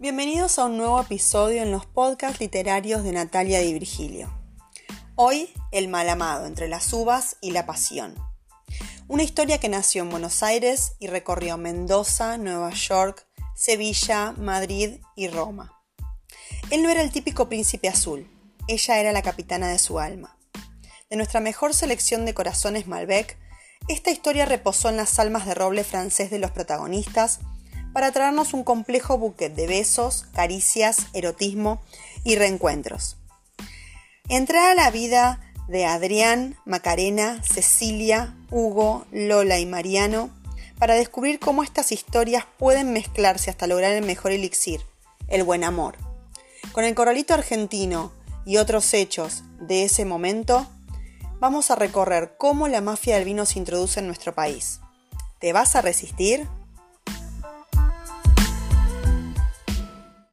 Bienvenidos a un nuevo episodio en los podcasts literarios de Natalia Di Virgilio. Hoy, El mal amado entre las uvas y la pasión. Una historia que nació en Buenos Aires y recorrió Mendoza, Nueva York, Sevilla, Madrid y Roma. Él no era el típico príncipe azul, ella era la capitana de su alma. De nuestra mejor selección de corazones Malbec, esta historia reposó en las almas de roble francés de los protagonistas para traernos un complejo buquet de besos, caricias, erotismo y reencuentros. Entrar a la vida de Adrián, Macarena, Cecilia, Hugo, Lola y Mariano para descubrir cómo estas historias pueden mezclarse hasta lograr el mejor elixir, el buen amor. Con el corralito argentino y otros hechos de ese momento, vamos a recorrer cómo la mafia del vino se introduce en nuestro país. ¿Te vas a resistir?